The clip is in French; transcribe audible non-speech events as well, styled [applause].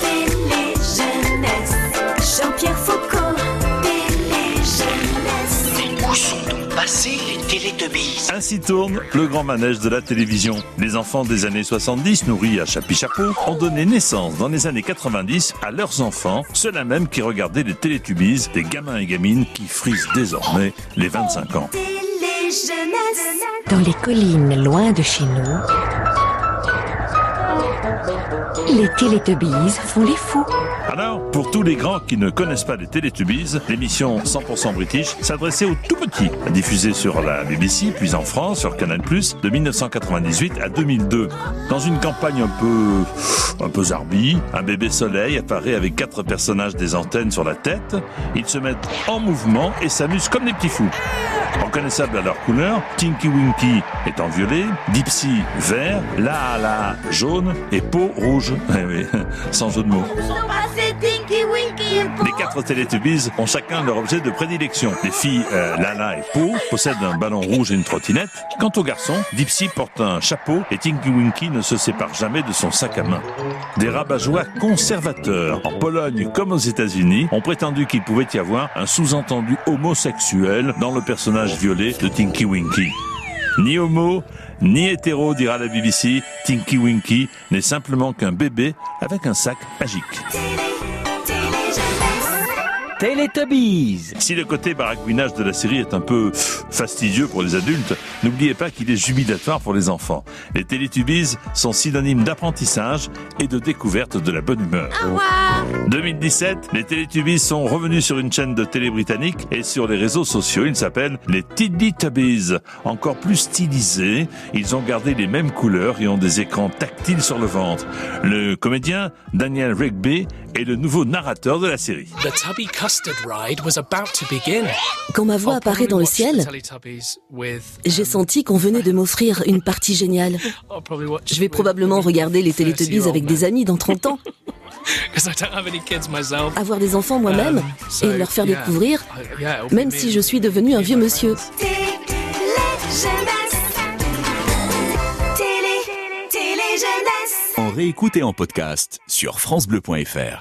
Télé-jeunesse. Jean-Pierre Foucault. Télé-jeunesse. Où sont donc passés les Télétubbies Ainsi tourne le grand manège de la télévision. Les enfants des années 70, nourris à chapi chapeau, ont donné naissance dans les années 90 à leurs enfants, ceux-là même qui regardaient les Télétubbies, des gamins et gamines qui frisent désormais les 25 ans. Télé-jeunesse. Dans les collines loin de chez nous, les Télétubbies font les fous. Alors, pour tous les grands qui ne connaissent pas les Télétubbies, l'émission 100% british s'adressait aux tout petits, diffusée sur la BBC, puis en France, sur Canal+, de 1998 à 2002. Dans une campagne un peu, un peu zarbi, un bébé soleil apparaît avec quatre personnages des antennes sur la tête. Ils se mettent en mouvement et s'amusent comme des petits fous. Reconnaissables à leur couleur, Tinky Winky est en violet, Dipsy vert, La La jaune et Po rouge. [laughs] Eh sans jeu de mots. Les quatre Télétubbies ont chacun leur objet de prédilection. Les filles, euh, Lala et Po, possèdent un ballon rouge et une trottinette. Quant aux garçons, Dipsy porte un chapeau et Tinky Winky ne se sépare jamais de son sac à main. Des rabat-joie conservateurs, en Pologne comme aux États-Unis, ont prétendu qu'il pouvait y avoir un sous-entendu homosexuel dans le personnage violet de Tinky Winky. Ni homo, ni hétéro, dira la BBC, Tinky Winky n'est simplement qu'un bébé avec un sac magique. Télétubbies Si le côté baragouinage de la série est un peu fastidieux pour les adultes, n'oubliez pas qu'il est jubilatoire pour les enfants. Les Télétubbies sont synonymes d'apprentissage et de découverte de la bonne humeur. 2017, les Télétubbies sont revenus sur une chaîne de télé britannique et sur les réseaux sociaux. Ils s'appellent les Teletubbies. Encore plus stylisés, ils ont gardé les mêmes couleurs et ont des écrans tactiles sur le ventre. Le comédien Daniel Rigby est le nouveau narrateur de la série. The Tubby Custard Ride was about to begin. Quand ma voix apparaît dans le ciel, Teletubbies j'ai um, senti qu'on venait de m'offrir une partie géniale. Je vais with- probablement regarder les 30 Télétubbies year avec des amis dans 30 ans, [laughs] 'cause I don't have any kids myself. avoir des enfants moi-même Um, et leur faire découvrir, même me si je suis devenu un vieux monsieur. En réécoute et en podcast sur FranceBleu.fr.